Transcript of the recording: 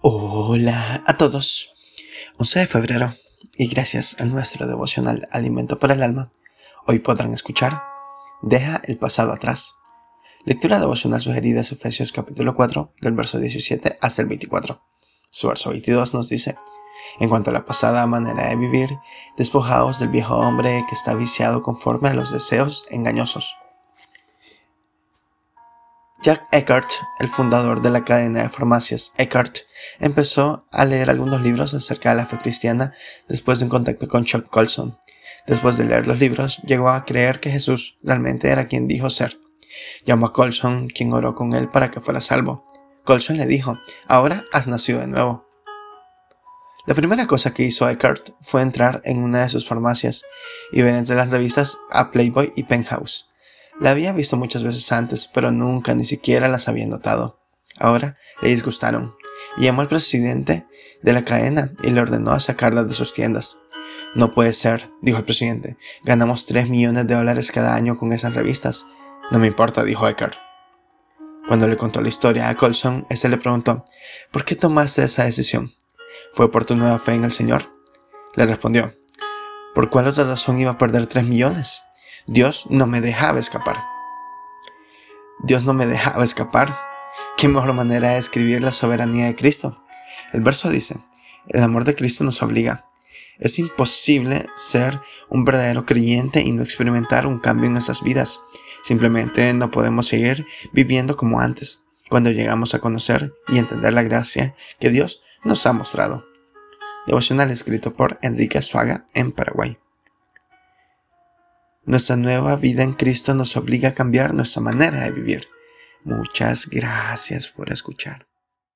Hola a todos. 11 de febrero y gracias a nuestro devocional Alimento para el Alma, hoy podrán escuchar Deja el pasado atrás. Lectura devocional sugerida es Efesios capítulo 4 del verso 17 hasta el 24. Su verso 22 nos dice, en cuanto a la pasada manera de vivir, despojaos del viejo hombre que está viciado conforme a los deseos engañosos Jack Eckhart, el fundador de la cadena de farmacias Eckhart, empezó a leer algunos libros acerca de la fe cristiana después de un contacto con Chuck Colson. Después de leer los libros, llegó a creer que Jesús realmente era quien dijo ser. Llamó a Colson, quien oró con él para que fuera salvo. Colson le dijo, ahora has nacido de nuevo. La primera cosa que hizo Eckhart fue entrar en una de sus farmacias y ver entre las revistas a Playboy y Penthouse. La había visto muchas veces antes, pero nunca ni siquiera las había notado. Ahora le disgustaron, y llamó al presidente de la cadena y le ordenó sacarlas de sus tiendas. No puede ser, dijo el presidente. Ganamos 3 millones de dólares cada año con esas revistas. No me importa, dijo Eckhart. Cuando le contó la historia a Colson, este le preguntó, ¿por qué tomaste esa decisión? ¿Fue por tu nueva fe en el Señor? Le respondió, ¿por cuál otra razón iba a perder 3 millones? Dios no me dejaba escapar. Dios no me dejaba escapar. ¿Qué mejor manera de describir la soberanía de Cristo? El verso dice, el amor de Cristo nos obliga. Es imposible ser un verdadero creyente y no experimentar un cambio en nuestras vidas. Simplemente no podemos seguir viviendo como antes, cuando llegamos a conocer y entender la gracia que Dios nos ha mostrado. Devocional escrito por Enrique Azuaga en Paraguay. Nuestra nueva vida en Cristo nos obliga a cambiar nuestra manera de vivir. Muchas gracias por escuchar.